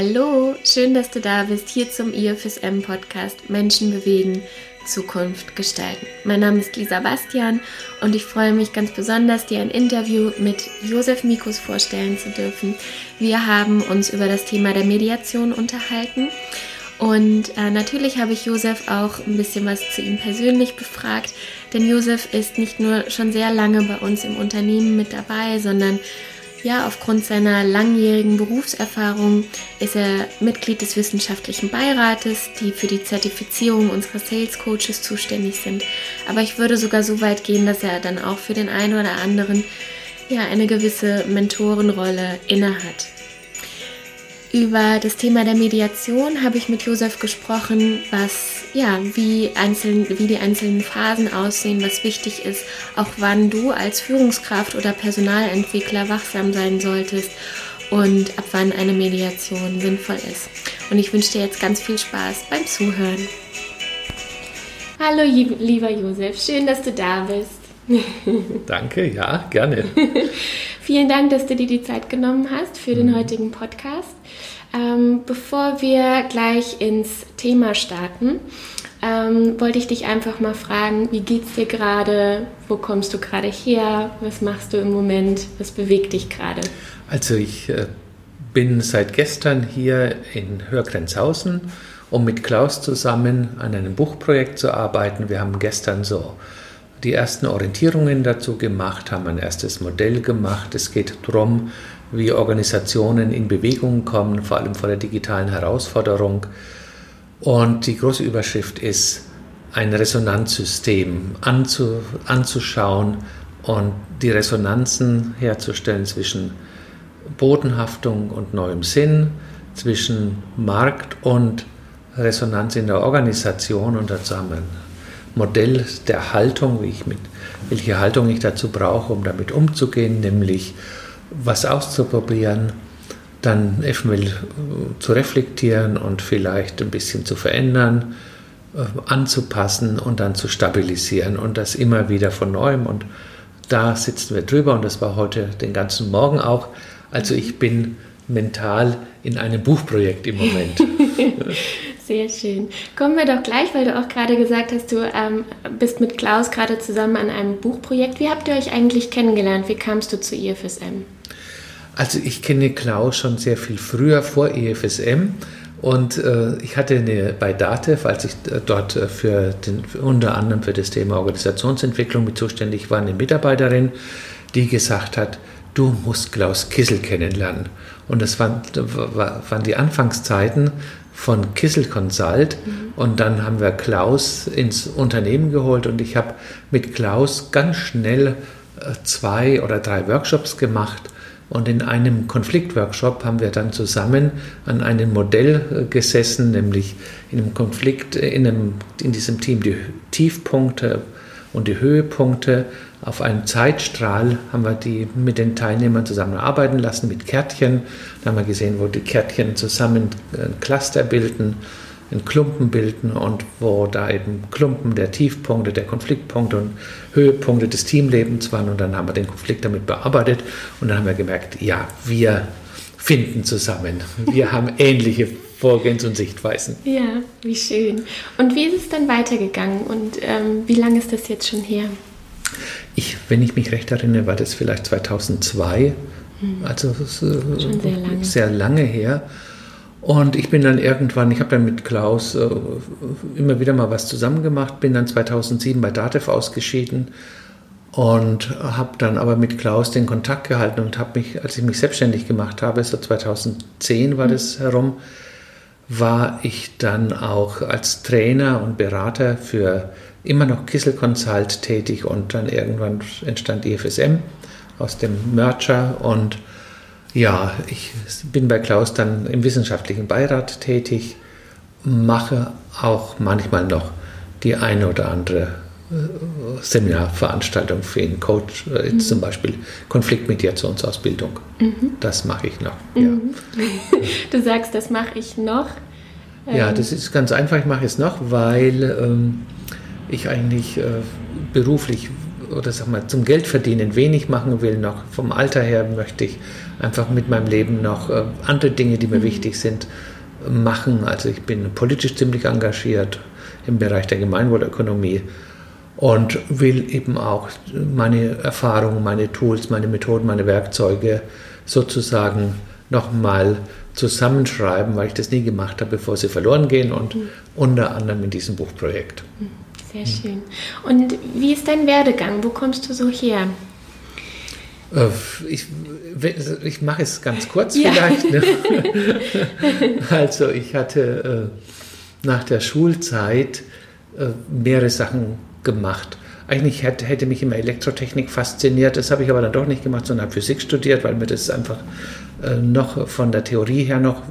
Hallo, schön, dass du da bist, hier zum IFSM Podcast Menschen bewegen, Zukunft gestalten. Mein Name ist Lisa Bastian und ich freue mich ganz besonders, dir ein Interview mit Josef Mikus vorstellen zu dürfen. Wir haben uns über das Thema der Mediation unterhalten und äh, natürlich habe ich Josef auch ein bisschen was zu ihm persönlich befragt, denn Josef ist nicht nur schon sehr lange bei uns im Unternehmen mit dabei, sondern ja, aufgrund seiner langjährigen Berufserfahrung ist er Mitglied des wissenschaftlichen Beirates, die für die Zertifizierung unserer Sales Coaches zuständig sind. Aber ich würde sogar so weit gehen, dass er dann auch für den einen oder anderen ja eine gewisse Mentorenrolle innehat. Über das Thema der Mediation habe ich mit Josef gesprochen, was ja, wie, einzeln, wie die einzelnen Phasen aussehen, was wichtig ist, auch wann du als Führungskraft oder Personalentwickler wachsam sein solltest und ab wann eine Mediation sinnvoll ist. Und ich wünsche dir jetzt ganz viel Spaß beim Zuhören. Hallo lieber Josef, schön, dass du da bist. Danke, ja, gerne. Vielen Dank, dass du dir die Zeit genommen hast für den mhm. heutigen Podcast. Ähm, bevor wir gleich ins Thema starten, ähm, wollte ich dich einfach mal fragen, wie geht's dir gerade? Wo kommst du gerade her? Was machst du im Moment? Was bewegt dich gerade? Also ich äh, bin seit gestern hier in Hörgrenzhausen, um mit Klaus zusammen an einem Buchprojekt zu arbeiten. Wir haben gestern so die ersten Orientierungen dazu gemacht, haben ein erstes Modell gemacht. Es geht darum, wie Organisationen in Bewegung kommen, vor allem vor der digitalen Herausforderung. Und die große Überschrift ist, ein Resonanzsystem anzu, anzuschauen und die Resonanzen herzustellen zwischen Bodenhaftung und neuem Sinn, zwischen Markt und Resonanz in der Organisation und dazu haben wir Modell der Haltung, wie ich mit, welche Haltung ich dazu brauche, um damit umzugehen, nämlich was auszuprobieren, dann eventuell äh, zu reflektieren und vielleicht ein bisschen zu verändern, äh, anzupassen und dann zu stabilisieren und das immer wieder von neuem. Und da sitzen wir drüber und das war heute den ganzen Morgen auch. Also ich bin mental in einem Buchprojekt im Moment. Sehr schön. Kommen wir doch gleich, weil du auch gerade gesagt hast, du ähm, bist mit Klaus gerade zusammen an einem Buchprojekt. Wie habt ihr euch eigentlich kennengelernt? Wie kamst du zu IFSM? Also ich kenne Klaus schon sehr viel früher vor EFSM und äh, ich hatte eine, bei DATEV, als ich äh, dort äh, für den, unter anderem für das Thema Organisationsentwicklung mit zuständig war, eine Mitarbeiterin, die gesagt hat, du musst Klaus Kissel kennenlernen. Und das waren, waren die Anfangszeiten von Kissel Consult mhm. und dann haben wir Klaus ins Unternehmen geholt und ich habe mit Klaus ganz schnell äh, zwei oder drei Workshops gemacht und in einem Konfliktworkshop haben wir dann zusammen an einem Modell äh, gesessen, nämlich in einem Konflikt, äh, in, einem, in diesem Team die Tiefpunkte und die Höhepunkte auf einem Zeitstrahl haben wir die mit den Teilnehmern zusammenarbeiten lassen mit Kärtchen. Da haben wir gesehen, wo die Kärtchen zusammen ein Cluster bilden in Klumpen bilden und wo da eben Klumpen der Tiefpunkte, der Konfliktpunkte und Höhepunkte des Teamlebens waren. Und dann haben wir den Konflikt damit bearbeitet und dann haben wir gemerkt, ja, wir finden zusammen. Wir haben ähnliche Vorgehens- und Sichtweisen. Ja, wie schön. Und wie ist es dann weitergegangen und ähm, wie lange ist das jetzt schon her? Ich, wenn ich mich recht erinnere, war das vielleicht 2002. Hm. Also äh, schon sehr lange. sehr lange her. Und ich bin dann irgendwann, ich habe dann mit Klaus äh, immer wieder mal was zusammen gemacht, bin dann 2007 bei Datev ausgeschieden und habe dann aber mit Klaus den Kontakt gehalten und habe mich, als ich mich selbstständig gemacht habe, so 2010 war das herum, war ich dann auch als Trainer und Berater für immer noch Kissel Consult tätig und dann irgendwann entstand IFSM aus dem Merger und ja, ich bin bei Klaus dann im wissenschaftlichen Beirat tätig, mache auch manchmal noch die eine oder andere äh, Seminarveranstaltung für ihn, Coach, äh, mhm. zum Beispiel Konfliktmediationsausbildung. Mhm. Das mache ich noch. Mhm. Ja. Du sagst, das mache ich noch. Ja, ähm. das ist ganz einfach, ich mache es noch, weil ähm, ich eigentlich äh, beruflich oder sag mal, zum Geldverdienen wenig machen will, noch vom Alter her möchte ich einfach mit meinem Leben noch äh, andere Dinge, die mir mhm. wichtig sind, machen. Also ich bin politisch ziemlich engagiert im Bereich der Gemeinwohlökonomie und will eben auch meine Erfahrungen, meine Tools, meine Methoden, meine Werkzeuge sozusagen nochmal zusammenschreiben, weil ich das nie gemacht habe, bevor sie verloren gehen und mhm. unter anderem in diesem Buchprojekt. Mhm. Sehr schön. Und wie ist dein Werdegang? Wo kommst du so her? Äh, ich, ich mache es ganz kurz ja. vielleicht. Ne? Also ich hatte äh, nach der Schulzeit äh, mehrere Sachen gemacht. Eigentlich hätte, hätte mich immer Elektrotechnik fasziniert, das habe ich aber dann doch nicht gemacht, sondern habe Physik studiert, weil mir das einfach noch von der Theorie her noch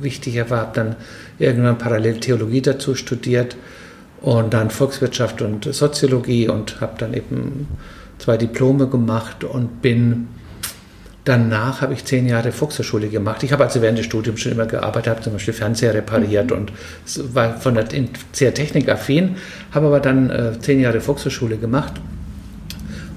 wichtiger war. Habe dann irgendwann parallel Theologie dazu studiert und dann Volkswirtschaft und Soziologie und habe dann eben zwei Diplome gemacht und bin danach habe ich zehn Jahre Volkshochschule gemacht. Ich habe also während des Studiums schon immer gearbeitet, habe zum Beispiel Fernseher repariert mhm. und war von der sehr technikaffin, habe aber dann äh, zehn Jahre Volkshochschule gemacht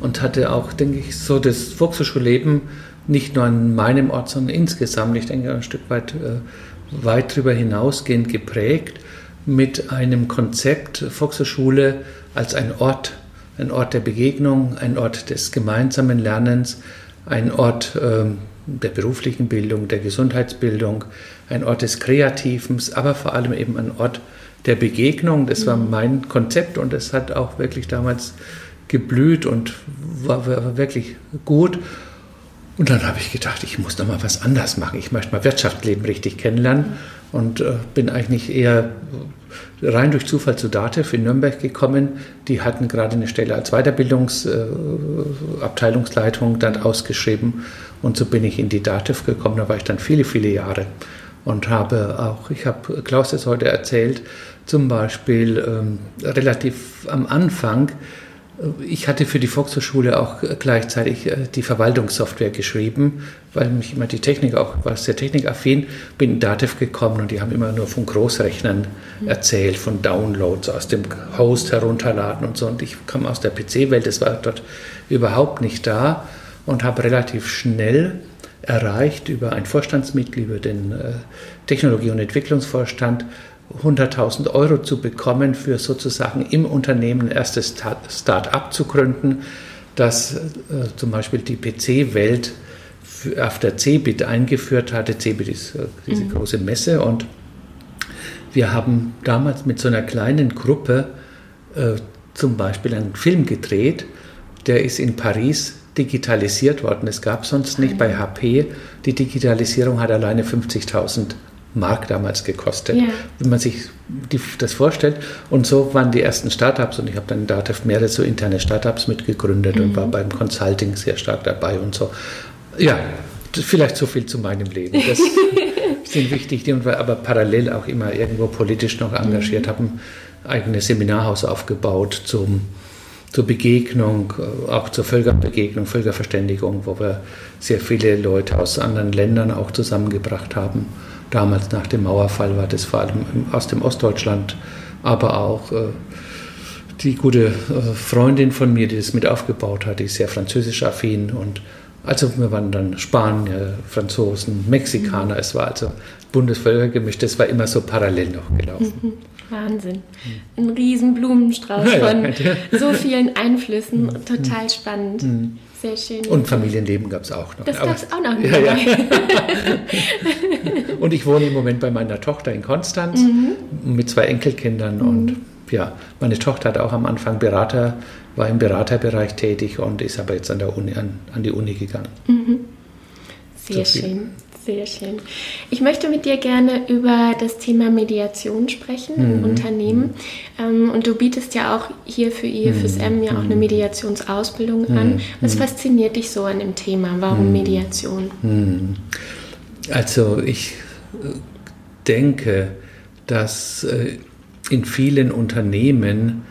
und hatte auch, denke ich, so das Volkshochschulleben nicht nur an meinem Ort, sondern insgesamt, ich denke, ein Stück weit, äh, weit darüber hinausgehend geprägt mit einem Konzept Volkshochschule als ein Ort, ein Ort der Begegnung, ein Ort des gemeinsamen Lernens, ein Ort äh, der beruflichen Bildung, der Gesundheitsbildung, ein Ort des Kreativens, aber vor allem eben ein Ort der Begegnung. Das war mhm. mein Konzept und es hat auch wirklich damals geblüht und war, war wirklich gut. Und dann habe ich gedacht, ich muss noch mal was anders machen. Ich möchte mal Wirtschaftsleben richtig kennenlernen und äh, bin eigentlich eher rein durch Zufall zu DATEV in Nürnberg gekommen. Die hatten gerade eine Stelle als Weiterbildungsabteilungsleitung äh, dann ausgeschrieben und so bin ich in die DATEV gekommen. Da war ich dann viele, viele Jahre und habe auch, ich habe Klaus das heute erzählt, zum Beispiel ähm, relativ am Anfang ich hatte für die Volkshochschule auch gleichzeitig äh, die Verwaltungssoftware geschrieben, weil mich immer die Technik auch, war sehr technikaffin, bin in Datev gekommen und die haben immer nur von Großrechnern mhm. erzählt, von Downloads aus dem Host herunterladen und so. Und ich kam aus der PC-Welt, das war dort überhaupt nicht da und habe relativ schnell erreicht über ein Vorstandsmitglied, über den äh, Technologie- und Entwicklungsvorstand, 100.000 Euro zu bekommen, für sozusagen im Unternehmen ein erstes Start-up zu gründen, das äh, zum Beispiel die PC-Welt auf der CeBIT eingeführt hatte. CeBIT ist äh, diese mhm. große Messe und wir haben damals mit so einer kleinen Gruppe äh, zum Beispiel einen Film gedreht, der ist in Paris digitalisiert worden. Es gab sonst nicht bei HP. Die Digitalisierung hat alleine 50.000 Mark damals gekostet, ja. wenn man sich die, das vorstellt. Und so waren die ersten Startups und ich habe dann in Datev mehrere so interne Startups mitgegründet mhm. und war beim Consulting sehr stark dabei und so. Ja, vielleicht so viel zu meinem Leben. Das sind wichtig, die, aber parallel auch immer irgendwo politisch noch engagiert, mhm. habe ein eigenes Seminarhaus aufgebaut zum zur Begegnung, auch zur Völkerbegegnung, Völkerverständigung, wo wir sehr viele Leute aus anderen Ländern auch zusammengebracht haben. Damals nach dem Mauerfall war das vor allem aus dem Ostdeutschland, aber auch äh, die gute äh, Freundin von mir, die das mit aufgebaut hat, die ist sehr französisch affin und also wir waren dann Spanier, Franzosen, Mexikaner, es war also Bundesvölkergemisch, das war immer so parallel noch gelaufen. Mhm. Wahnsinn. Ein riesen Blumenstrauß von so vielen Einflüssen, total spannend. Sehr schön. Und Familienleben gab es auch noch. Das gab es auch noch. Ja, ja. und ich wohne im Moment bei meiner Tochter in Konstanz mhm. mit zwei Enkelkindern. Mhm. Und ja, meine Tochter hat auch am Anfang Berater, war im Beraterbereich tätig und ist aber jetzt an, der Uni, an, an die Uni gegangen. Mhm. Sehr so schön. Sehr schön. Ich möchte mit dir gerne über das Thema Mediation sprechen mhm. im Unternehmen. Ähm, und du bietest ja auch hier für IFSM mhm. ja auch eine mhm. Mediationsausbildung mhm. an. Was mhm. fasziniert dich so an dem Thema? Warum mhm. Mediation? Also ich äh, denke, dass äh, in vielen Unternehmen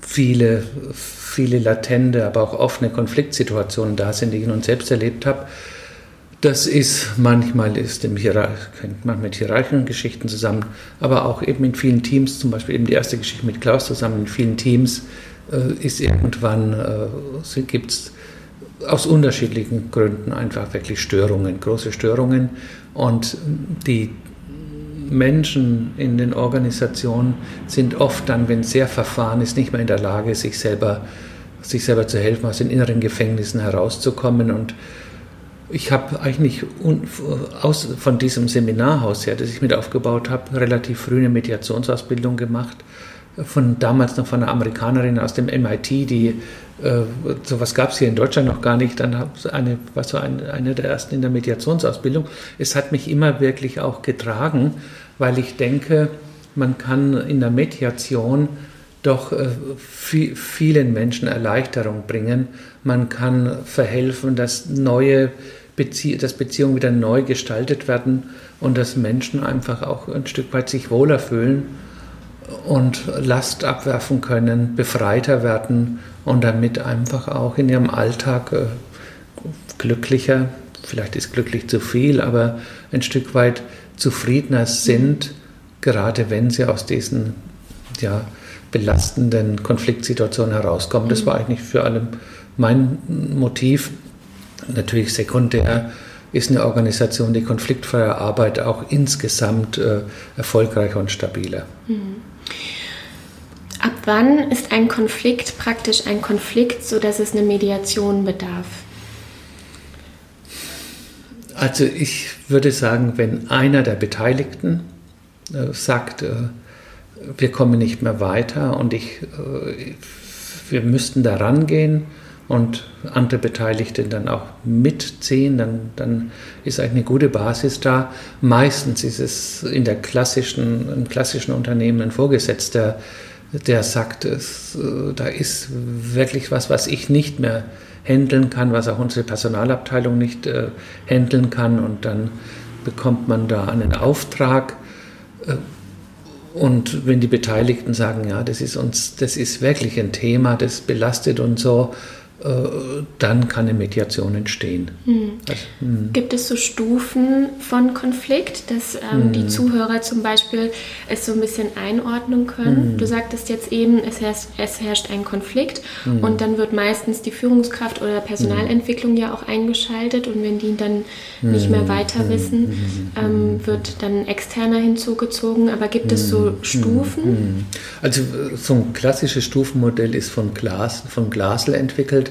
viele, viele latente, aber auch offene Konfliktsituationen da sind, die ich nun selbst erlebt habe das ist manchmal ist im hängt man mit hierarchischen Geschichten zusammen, aber auch eben in vielen Teams, zum Beispiel eben die erste Geschichte mit Klaus zusammen, in vielen Teams äh, ist irgendwann, äh, gibt es aus unterschiedlichen Gründen einfach wirklich Störungen, große Störungen. Und die Menschen in den Organisationen sind oft dann, wenn es sehr verfahren ist, nicht mehr in der Lage, sich selber, sich selber zu helfen, aus den inneren Gefängnissen herauszukommen. Und ich habe eigentlich aus, von diesem Seminarhaus her, das ich mit aufgebaut habe, relativ früh eine Mediationsausbildung gemacht. Von damals noch von einer Amerikanerin aus dem MIT, die äh, sowas gab es hier in Deutschland noch gar nicht. Dann eine, war so eine, eine der ersten in der Mediationsausbildung. Es hat mich immer wirklich auch getragen, weil ich denke, man kann in der Mediation doch äh, vielen Menschen Erleichterung bringen. Man kann verhelfen, dass neue Bezie dass Beziehungen wieder neu gestaltet werden und dass Menschen einfach auch ein Stück weit sich wohler fühlen und Last abwerfen können, befreiter werden und damit einfach auch in ihrem Alltag äh, glücklicher, vielleicht ist glücklich zu viel, aber ein Stück weit zufriedener sind, gerade wenn sie aus diesen ja, belastenden Konfliktsituationen herauskommen. Das war eigentlich für alle mein Motiv. Natürlich sekundär ist eine Organisation, die konfliktfreie Arbeit auch insgesamt äh, erfolgreicher und stabiler. Mhm. Ab wann ist ein Konflikt praktisch ein Konflikt, sodass es eine Mediation bedarf? Also ich würde sagen, wenn einer der Beteiligten äh, sagt, äh, wir kommen nicht mehr weiter und ich, äh, wir müssten da rangehen und andere Beteiligte dann auch mitziehen, dann, dann ist eigentlich eine gute Basis da. Meistens ist es in der klassischen, im klassischen Unternehmen ein Vorgesetzter, der sagt, es, äh, da ist wirklich was, was ich nicht mehr handeln kann, was auch unsere Personalabteilung nicht äh, handeln kann. Und dann bekommt man da einen Auftrag. Äh, und wenn die Beteiligten sagen, ja, das ist uns, das ist wirklich ein Thema, das belastet uns so, dann kann eine Mediation entstehen. Hm. Also, hm. Gibt es so Stufen von Konflikt, dass ähm, hm. die Zuhörer zum Beispiel es so ein bisschen einordnen können? Hm. Du sagtest jetzt eben, es herrscht, es herrscht ein Konflikt hm. und dann wird meistens die Führungskraft oder Personalentwicklung ja auch eingeschaltet und wenn die dann nicht mehr weiter wissen, ähm, wird dann externer hinzugezogen. Aber gibt es so Stufen? Also so ein klassisches Stufenmodell ist von, Glas, von Glasl entwickelt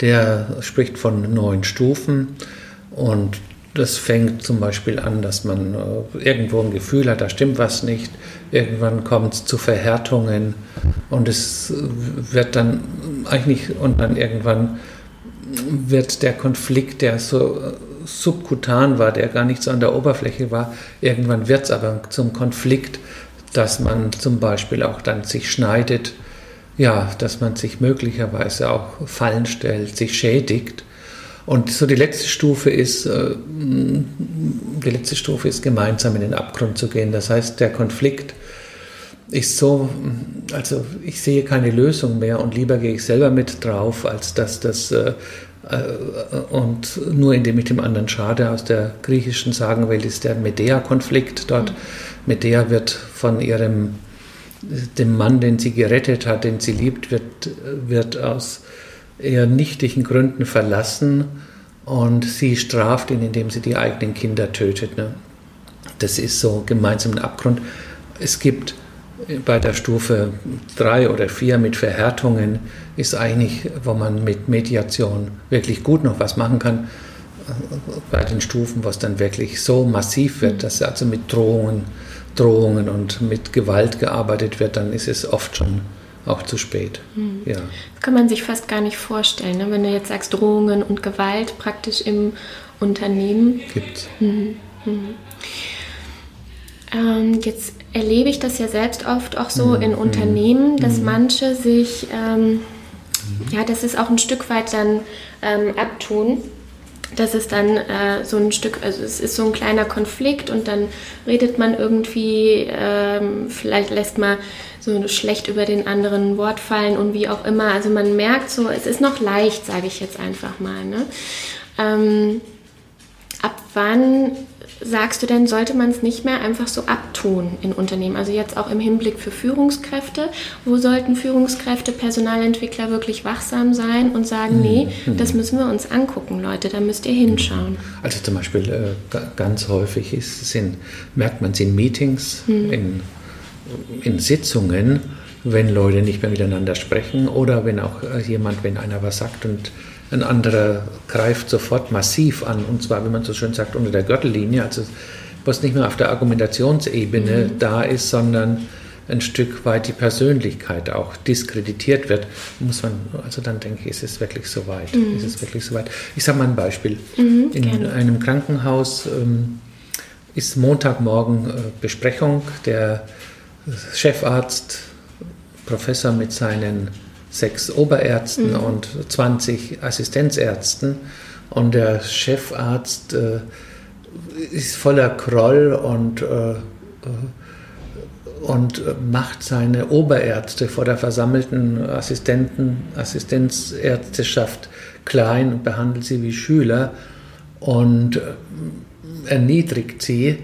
der spricht von neun Stufen und das fängt zum Beispiel an, dass man äh, irgendwo ein Gefühl hat, da stimmt was nicht. Irgendwann kommt es zu Verhärtungen und es wird dann eigentlich, und dann irgendwann wird der Konflikt, der so subkutan war, der gar nicht so an der Oberfläche war, irgendwann wird es aber zum Konflikt, dass man zum Beispiel auch dann sich schneidet ja, dass man sich möglicherweise auch fallen stellt, sich schädigt. Und so die letzte Stufe ist, äh, die letzte Stufe ist gemeinsam in den Abgrund zu gehen. Das heißt, der Konflikt ist so, also ich sehe keine Lösung mehr und lieber gehe ich selber mit drauf, als dass das äh, äh, und nur indem ich dem anderen schade. Aus der griechischen Sagenwelt ist der Medea-Konflikt dort. Mhm. Medea wird von ihrem dem Mann, den sie gerettet hat, den sie liebt, wird, wird aus eher nichtigen Gründen verlassen und sie straft ihn, indem sie die eigenen Kinder tötet. Ne? Das ist so gemeinsam ein Abgrund. Es gibt bei der Stufe 3 oder 4 mit Verhärtungen, ist eigentlich, wo man mit Mediation wirklich gut noch was machen kann. Bei den Stufen, wo es dann wirklich so massiv wird, dass also mit Drohungen Drohungen und mit Gewalt gearbeitet wird, dann ist es oft schon auch zu spät. Mhm. Ja. Das kann man sich fast gar nicht vorstellen, ne? wenn du jetzt sagst Drohungen und Gewalt praktisch im Unternehmen. Gibt mhm. mhm. ähm, Jetzt erlebe ich das ja selbst oft auch so mhm. in Unternehmen, dass mhm. manche sich, ähm, mhm. ja, das ist auch ein Stück weit dann ähm, abtun das ist dann äh, so ein Stück, also es ist so ein kleiner Konflikt und dann redet man irgendwie, ähm, vielleicht lässt man so schlecht über den anderen Wort fallen und wie auch immer. Also man merkt so, es ist noch leicht, sage ich jetzt einfach mal. Ne? Ähm, ab wann sagst du denn, sollte man es nicht mehr einfach so abtun in Unternehmen? Also jetzt auch im Hinblick für Führungskräfte. Wo sollten Führungskräfte, Personalentwickler wirklich wachsam sein und sagen, mhm. nee, das müssen wir uns angucken, Leute, da müsst ihr hinschauen? Also zum Beispiel äh, ganz häufig ist, sind, merkt man es in Meetings, mhm. in, in Sitzungen, wenn Leute nicht mehr miteinander sprechen oder wenn auch äh, jemand, wenn einer was sagt und ein anderer greift sofort massiv an, und zwar, wie man so schön sagt, unter der Gürtellinie, also was nicht mehr auf der Argumentationsebene mhm. da ist, sondern ein Stück weit die Persönlichkeit auch diskreditiert wird, muss man, also dann denke ich, ist es wirklich so weit. Mhm. Ist es wirklich so weit. Ich sage mal ein Beispiel. Mhm, In gerne. einem Krankenhaus ähm, ist Montagmorgen äh, Besprechung. Der Chefarzt, Professor mit seinen sechs Oberärzten mhm. und 20 Assistenzärzten. Und der Chefarzt äh, ist voller Groll und, äh, äh und macht seine Oberärzte vor der versammelten Assistenten, Assistenzärzteschaft klein und behandelt sie wie Schüler und äh, erniedrigt sie.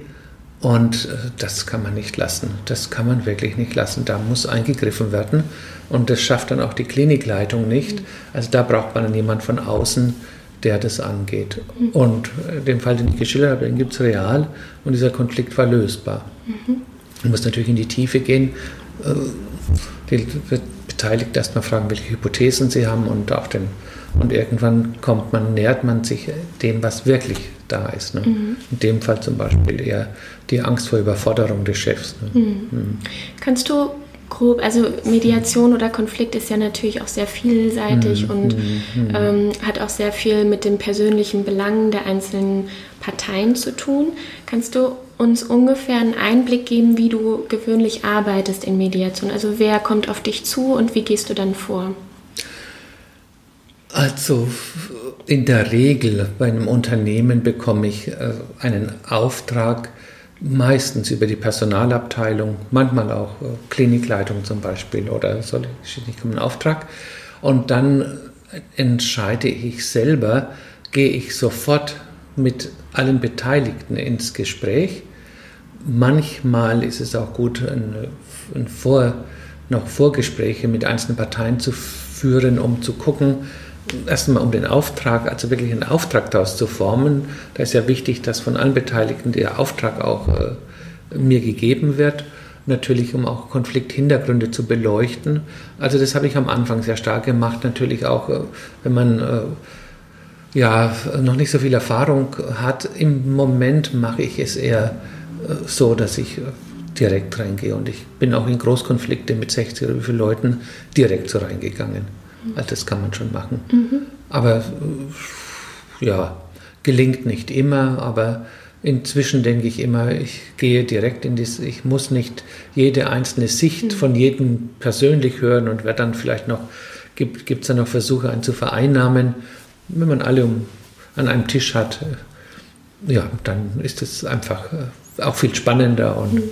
Und äh, das kann man nicht lassen. Das kann man wirklich nicht lassen. Da muss eingegriffen werden. Und das schafft dann auch die Klinikleitung nicht. Also da braucht man dann jemand von außen, der das angeht. Mhm. Und den Fall, den ich geschildert habe, den gibt es real und dieser Konflikt war lösbar. Mhm. Man muss natürlich in die Tiefe gehen. Äh, die Beteiligten erstmal fragen, welche Hypothesen sie haben und auch den und irgendwann kommt man, nähert man sich dem, was wirklich da ist. Ne? Mhm. In dem Fall zum Beispiel eher die Angst vor Überforderung des Chefs. Ne? Mhm. Mhm. Kannst du grob, also Mediation oder Konflikt ist ja natürlich auch sehr vielseitig mhm. und mhm. Mhm. ähm, hat auch sehr viel mit den persönlichen Belangen der einzelnen Parteien zu tun. Kannst du uns ungefähr einen Einblick geben, wie du gewöhnlich arbeitest in Mediation? Also wer kommt auf dich zu und wie gehst du dann vor? Also in der Regel bei einem Unternehmen bekomme ich äh, einen Auftrag, meistens über die Personalabteilung, manchmal auch äh, Klinikleitung zum Beispiel oder soll ich einen Auftrag. Und dann entscheide ich selber, gehe ich sofort mit allen Beteiligten ins Gespräch. Manchmal ist es auch gut, ein, ein Vor, noch Vorgespräche mit einzelnen Parteien zu führen, um zu gucken, erstmal um den Auftrag, also wirklich einen Auftrag daraus zu formen. Da ist ja wichtig, dass von allen Beteiligten der Auftrag auch äh, mir gegeben wird. Natürlich, um auch Konflikthintergründe zu beleuchten. Also das habe ich am Anfang sehr stark gemacht. Natürlich auch, äh, wenn man äh, ja noch nicht so viel Erfahrung hat. Im Moment mache ich es eher äh, so, dass ich äh, direkt reingehe. Und ich bin auch in Großkonflikte mit 60 oder wie vielen Leuten direkt so reingegangen. Also das kann man schon machen. Mhm. Aber äh, ja, gelingt nicht immer, aber inzwischen denke ich immer, ich gehe direkt in das, ich muss nicht jede einzelne Sicht mhm. von jedem persönlich hören und wer dann vielleicht noch, gibt es dann noch Versuche, einen zu vereinnahmen. Wenn man alle um, an einem Tisch hat, äh, ja, dann ist es einfach äh, auch viel spannender und, mhm.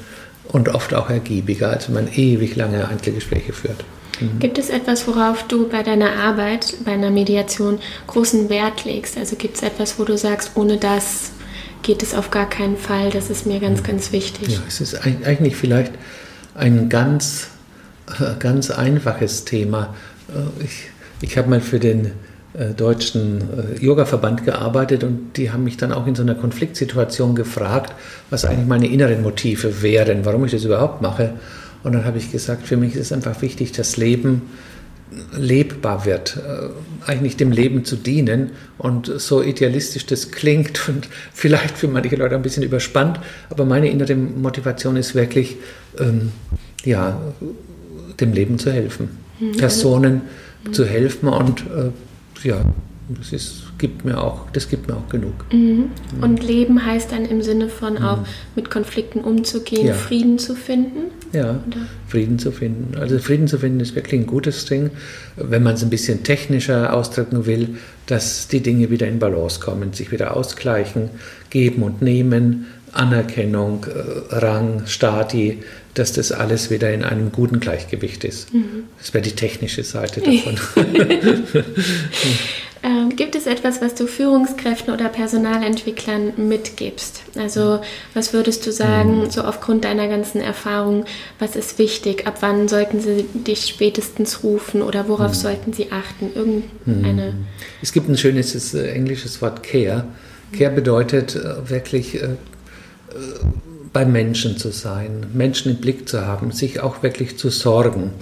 und oft auch ergiebiger, als wenn man ewig lange Einzelgespräche führt. Mhm. Gibt es etwas, worauf du bei deiner Arbeit, bei einer Mediation großen Wert legst? Also gibt es etwas, wo du sagst, ohne das geht es auf gar keinen Fall, das ist mir ganz, ganz wichtig? Ja, es ist eigentlich vielleicht ein ganz, äh, ganz einfaches Thema. Äh, ich, ich habe mal für den äh, deutschen Yoga-Verband gearbeitet und die haben mich dann auch in so einer Konfliktsituation gefragt, was eigentlich meine inneren Motive wären, warum ich das überhaupt mache. Und dann habe ich gesagt, für mich ist es einfach wichtig, dass Leben lebbar wird, äh, eigentlich dem Leben zu dienen. Und so idealistisch das klingt und vielleicht für manche Leute ein bisschen überspannt, aber meine innere Motivation ist wirklich, ähm, ja, dem Leben zu helfen. Also Personen mhm. zu helfen und äh, ja, das ist gibt mir auch, das gibt mir auch genug. Mhm. Und Leben heißt dann im Sinne von mhm. auch mit Konflikten umzugehen, ja. Frieden zu finden? Ja, Oder? Frieden zu finden. Also Frieden zu finden ist wirklich ein gutes Ding, wenn man es ein bisschen technischer ausdrücken will, dass die Dinge wieder in Balance kommen, sich wieder ausgleichen, geben und nehmen, Anerkennung, äh, Rang, Stati, dass das alles wieder in einem guten Gleichgewicht ist. Mhm. Das wäre die technische Seite davon. Und gibt es etwas, was du Führungskräften oder Personalentwicklern mitgibst? Also was würdest du sagen, mhm. so aufgrund deiner ganzen Erfahrung, was ist wichtig? Ab wann sollten sie dich spätestens rufen oder worauf mhm. sollten sie achten? Irgendeine. Mhm. Es gibt ein schönes äh, englisches Wort Care. Care bedeutet äh, wirklich äh, bei Menschen zu sein, Menschen im Blick zu haben, sich auch wirklich zu sorgen.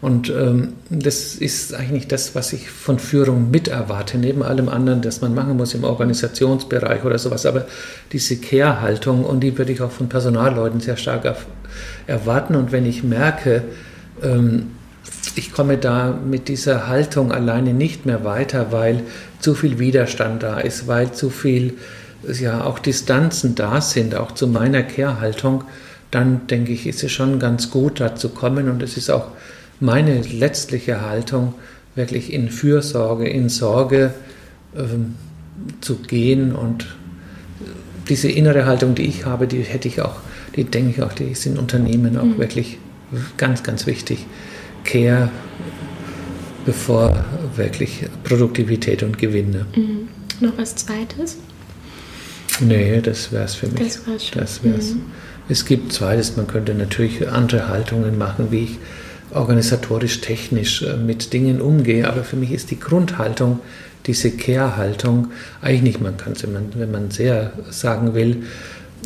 Und ähm, das ist eigentlich das, was ich von Führung mit erwarte, neben allem anderen, das man machen muss im Organisationsbereich oder sowas. Aber diese Care-Haltung, und die würde ich auch von Personalleuten sehr stark erwarten. Und wenn ich merke, ähm, ich komme da mit dieser Haltung alleine nicht mehr weiter, weil zu viel Widerstand da ist, weil zu viel ja auch Distanzen da sind, auch zu meiner Care-Haltung, dann denke ich, ist es schon ganz gut, da zu kommen. Und es ist auch meine letztliche Haltung, wirklich in Fürsorge, in Sorge ähm, zu gehen. Und diese innere Haltung, die ich habe, die hätte ich auch, die denke ich auch, die ist in Unternehmen auch mhm. wirklich ganz, ganz wichtig. Care bevor wirklich Produktivität und Gewinne. Mhm. Noch was Zweites? Nee, das wäre es für mich. Das war's schon. Das wär's. Mhm. Es gibt zweites, man könnte natürlich andere Haltungen machen, wie ich organisatorisch, technisch äh, mit Dingen umgehe, aber für mich ist die Grundhaltung, diese Care-Haltung, eigentlich nicht, man kann es, wenn man, sehr sagen will,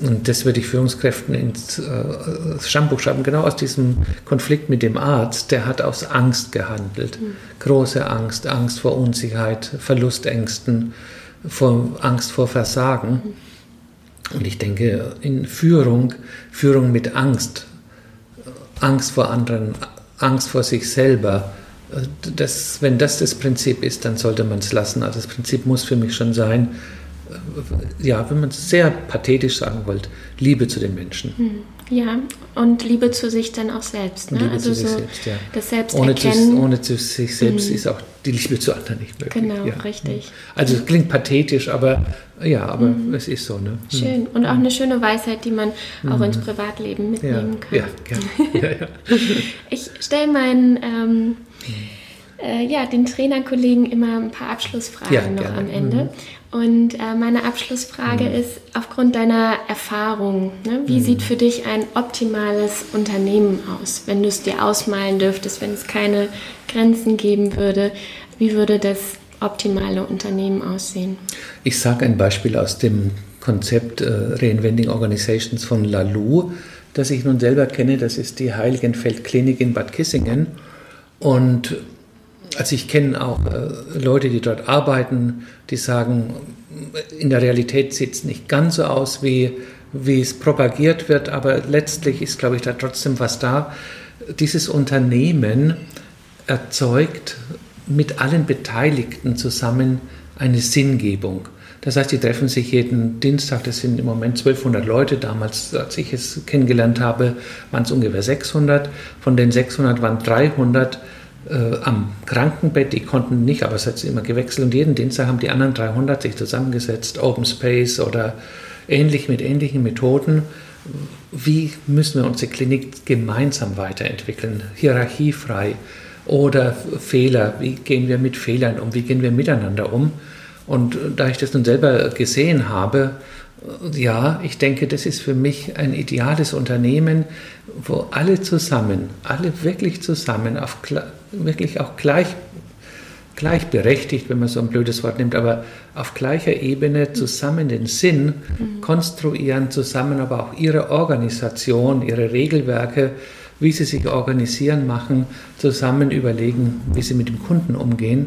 und das würde ich Führungskräften ins äh, Stammbuch schreiben, genau aus diesem Konflikt mit dem Arzt, der hat aus Angst gehandelt. Mhm. Große Angst, Angst vor Unsicherheit, Verlustängsten, vor Angst vor Versagen. Mhm. Und ich denke, in Führung, Führung mit Angst, Angst vor anderen, Angst vor sich selber, das, wenn das das Prinzip ist, dann sollte man es lassen. Also das Prinzip muss für mich schon sein, ja, wenn man es sehr pathetisch sagen wollt, Liebe zu den Menschen. Hm. Ja, und Liebe zu sich dann auch selbst. Ne? Liebe also zu sich so selbst, ja. Das. Ohne, ohne zu sich selbst mhm. ist auch die Liebe zu anderen nicht möglich. Genau, ja. richtig. Also es klingt pathetisch, aber ja, aber mhm. es ist so. Ne? Mhm. Schön. Und auch eine schöne Weisheit, die man auch ins mhm. Privatleben mitnehmen ja. kann. Ja, gerne. ja, ich stelle meinen ähm, äh, ja, den Trainerkollegen immer ein paar Abschlussfragen noch am Ende. Mhm. Und äh, meine Abschlussfrage mhm. ist, aufgrund deiner Erfahrung, ne, wie mhm. sieht für dich ein optimales Unternehmen aus, wenn du es dir ausmalen dürftest, wenn es keine Grenzen geben würde? Wie würde das optimale Unternehmen aussehen? Ich sage ein Beispiel aus dem Konzept äh, Reinventing Organizations von Lalou, das ich nun selber kenne. Das ist die Heiligenfeld Klinik in Bad Kissingen. Und also ich kenne auch äh, Leute, die dort arbeiten, die sagen, in der Realität sieht es nicht ganz so aus, wie, wie es propagiert wird, aber letztlich ist, glaube ich, da trotzdem was da. Dieses Unternehmen erzeugt mit allen Beteiligten zusammen eine Sinngebung. Das heißt, die treffen sich jeden Dienstag, das sind im Moment 1200 Leute. Damals, als ich es kennengelernt habe, waren es ungefähr 600. Von den 600 waren 300 äh, am Krankenbett, die konnten nicht, aber es hat sich immer gewechselt. Und jeden Dienstag haben die anderen 300 sich zusammengesetzt, Open Space oder ähnlich mit ähnlichen Methoden. Wie müssen wir unsere Klinik gemeinsam weiterentwickeln, hierarchiefrei oder Fehler, wie gehen wir mit Fehlern um, wie gehen wir miteinander um? Und da ich das nun selber gesehen habe, ja, ich denke, das ist für mich ein ideales Unternehmen, wo alle zusammen, alle wirklich zusammen, auf, wirklich auch gleich, gleichberechtigt, wenn man so ein blödes Wort nimmt, aber auf gleicher Ebene zusammen den Sinn mhm. konstruieren, zusammen aber auch ihre Organisation, ihre Regelwerke, wie sie sich organisieren, machen, zusammen überlegen, wie sie mit dem Kunden umgehen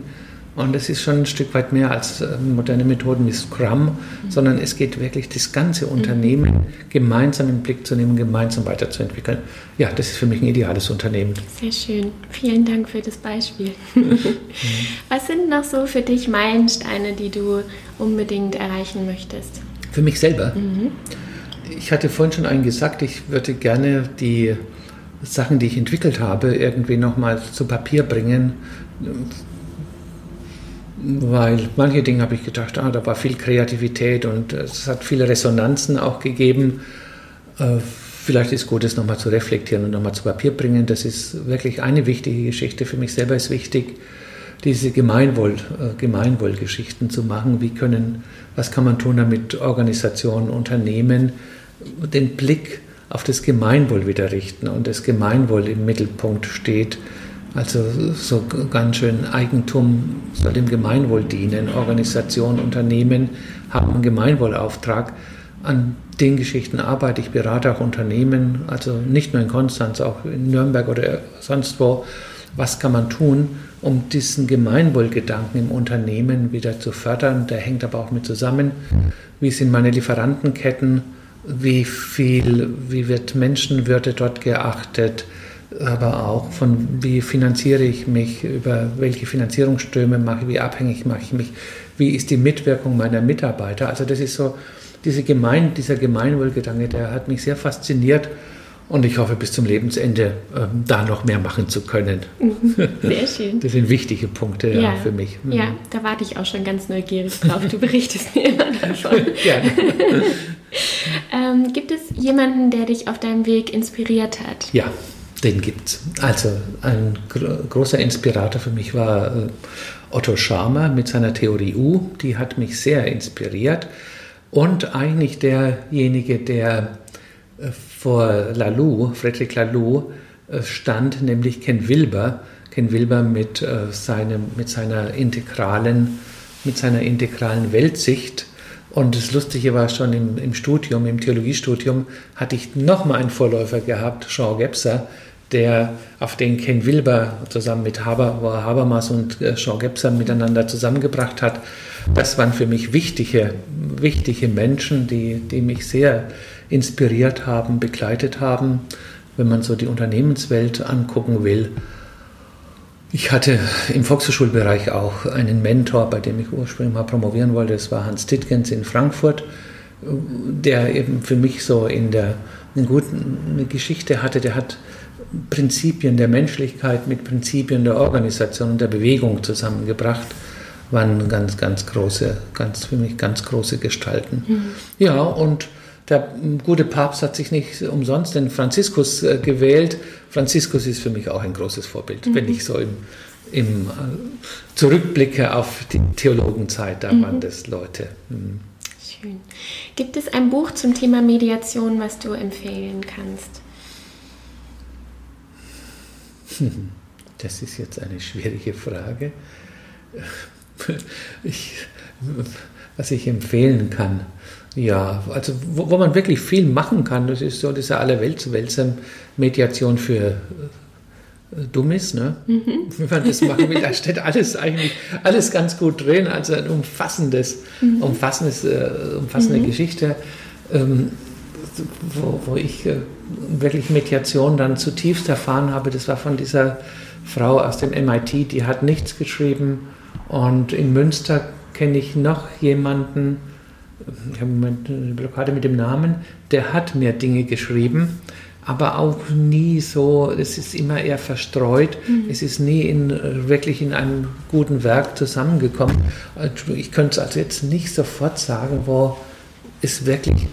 und es ist schon ein Stück weit mehr als äh, moderne Methoden wie Scrum, mhm. sondern es geht wirklich, das ganze Unternehmen mhm. gemeinsam in den Blick zu nehmen, gemeinsam weiterzuentwickeln. Ja, das ist für mich ein ideales Unternehmen. Sehr schön. Vielen Dank für das Beispiel. Was sind noch so für dich Meilensteine, die du unbedingt erreichen möchtest? Für mich selber? Mhm. Ich hatte vorhin schon einen gesagt, ich würde gerne die Sachen, die ich entwickelt habe, irgendwie nochmal zu Papier bringen weil manche Dinge habe ich gedacht, ah, da war viel Kreativität und es hat viele Resonanzen auch gegeben. Äh, vielleicht ist gut, das nochmal zu reflektieren und nochmal zu Papier bringen. Das ist wirklich eine wichtige Geschichte. Für mich selber ist wichtig, diese Gemeinwohl, äh, Gemeinwohlgeschichten zu machen. Wie können, was kann man tun, damit Organisationen, Unternehmen den Blick auf das Gemeinwohl wieder richten und das Gemeinwohl im Mittelpunkt steht. Also so ganz schön Eigentum soll dem Gemeinwohl dienen. Organisationen, Unternehmen haben einen Gemeinwohlauftrag. An den Geschichten arbeite ich, berate auch Unternehmen, also nicht nur in Konstanz, auch in Nürnberg oder sonst wo. Was kann man tun, um diesen Gemeinwohlgedanken im Unternehmen wieder zu fördern? Der hängt aber auch mit zusammen. Wie sind meine Lieferantenketten? Wie viel, wie wird Menschenwürde dort geachtet? Aber auch von wie finanziere ich mich, über welche Finanzierungsströme mache ich, wie abhängig mache ich mich, wie ist die Mitwirkung meiner Mitarbeiter. Also das ist so, diese Gemein, dieser Gemeinwohlgedanke, der hat mich sehr fasziniert und ich hoffe, bis zum Lebensende äh, da noch mehr machen zu können. Mhm. Sehr schön. Das sind wichtige Punkte ja, ja, für mich. Mhm. Ja, da warte ich auch schon ganz neugierig drauf. Du berichtest mir immer davon. Gerne. ähm, gibt es jemanden, der dich auf deinem Weg inspiriert hat? Ja, den gibt es. Also ein gro großer Inspirator für mich war äh, Otto Scharmer mit seiner Theorie U. Die hat mich sehr inspiriert. Und eigentlich derjenige, der äh, vor Laloux, Frederic Laloux, äh, stand, nämlich Ken Wilber. Ken Wilber mit, seinem, mit, seiner integralen, mit seiner integralen Weltsicht. Und das Lustige war schon im, im Studium, im Theologiestudium, hatte ich nochmal einen Vorläufer gehabt, Jean Gebser, der, auf den Ken Wilber zusammen mit Haber, Habermas und Jean Gebser miteinander zusammengebracht hat. Das waren für mich wichtige, wichtige Menschen, die, die mich sehr inspiriert haben, begleitet haben, wenn man so die Unternehmenswelt angucken will. Ich hatte im Volkshochschulbereich auch einen Mentor, bei dem ich ursprünglich mal promovieren wollte. Das war Hans Tittgens in Frankfurt, der eben für mich so in der eine gute Geschichte hatte. Der hat Prinzipien der Menschlichkeit mit Prinzipien der Organisation und der Bewegung zusammengebracht. Waren ganz, ganz große, ganz für mich ganz große Gestalten. Mhm. Ja, und der gute Papst hat sich nicht umsonst den Franziskus äh, gewählt. Franziskus ist für mich auch ein großes Vorbild, mhm. wenn ich so im, im äh, zurückblicke auf die Theologenzeit, da mhm. waren das Leute. Mhm. Schön. Gibt es ein Buch zum Thema Mediation, was du empfehlen kannst? Das ist jetzt eine schwierige Frage. Ich, was ich empfehlen kann. Ja, also wo, wo, man wirklich viel machen kann, das ist so diese Allerweltswälzer-Mediation für äh, Dummies, ne? Mhm. Wenn man das machen will, da steht alles eigentlich, alles ganz gut drin, also ein umfassendes, mhm. umfassendes, äh, umfassende mhm. Geschichte, ähm, wo, wo ich äh, wirklich Mediation dann zutiefst erfahren habe, das war von dieser Frau aus dem MIT, die hat nichts geschrieben und in Münster kenne ich noch jemanden, ich habe eine Blockade mit dem Namen, der hat mir Dinge geschrieben, aber auch nie so, es ist immer eher verstreut, mhm. es ist nie in, wirklich in einem guten Werk zusammengekommen. Ich könnte es also jetzt nicht sofort sagen, wo es wirklich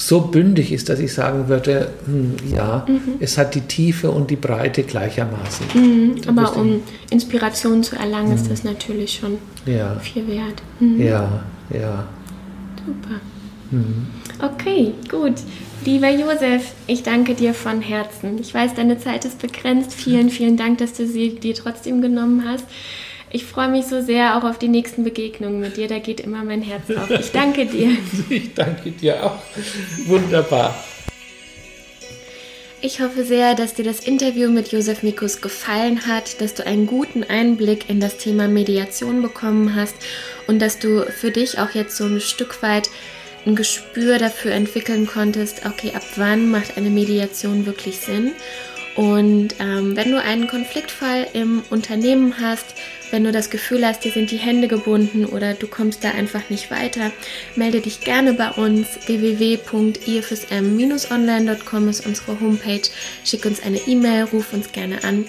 so bündig ist, dass ich sagen würde, hm, ja, mhm. es hat die Tiefe und die Breite gleichermaßen. Mhm. Aber um Inspiration zu erlangen, ist mhm. das natürlich schon ja. viel wert. Mhm. Ja, ja. Super. Mhm. Okay, gut. Lieber Josef, ich danke dir von Herzen. Ich weiß, deine Zeit ist begrenzt. Vielen, vielen Dank, dass du sie dir trotzdem genommen hast. Ich freue mich so sehr auch auf die nächsten Begegnungen mit dir. Da geht immer mein Herz auf. Ich danke dir. Ich danke dir auch. Wunderbar. Ich hoffe sehr, dass dir das Interview mit Josef Mikus gefallen hat, dass du einen guten Einblick in das Thema Mediation bekommen hast und dass du für dich auch jetzt so ein Stück weit ein Gespür dafür entwickeln konntest, okay, ab wann macht eine Mediation wirklich Sinn. Und ähm, wenn du einen Konfliktfall im Unternehmen hast, wenn du das Gefühl hast, dir sind die Hände gebunden oder du kommst da einfach nicht weiter, melde dich gerne bei uns. www.ifsm-online.com ist unsere Homepage. Schick uns eine E-Mail, ruf uns gerne an.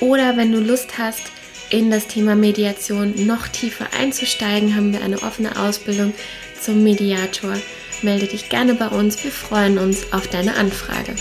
Oder wenn du Lust hast, in das Thema Mediation noch tiefer einzusteigen, haben wir eine offene Ausbildung zum Mediator. Melde dich gerne bei uns. Wir freuen uns auf deine Anfrage.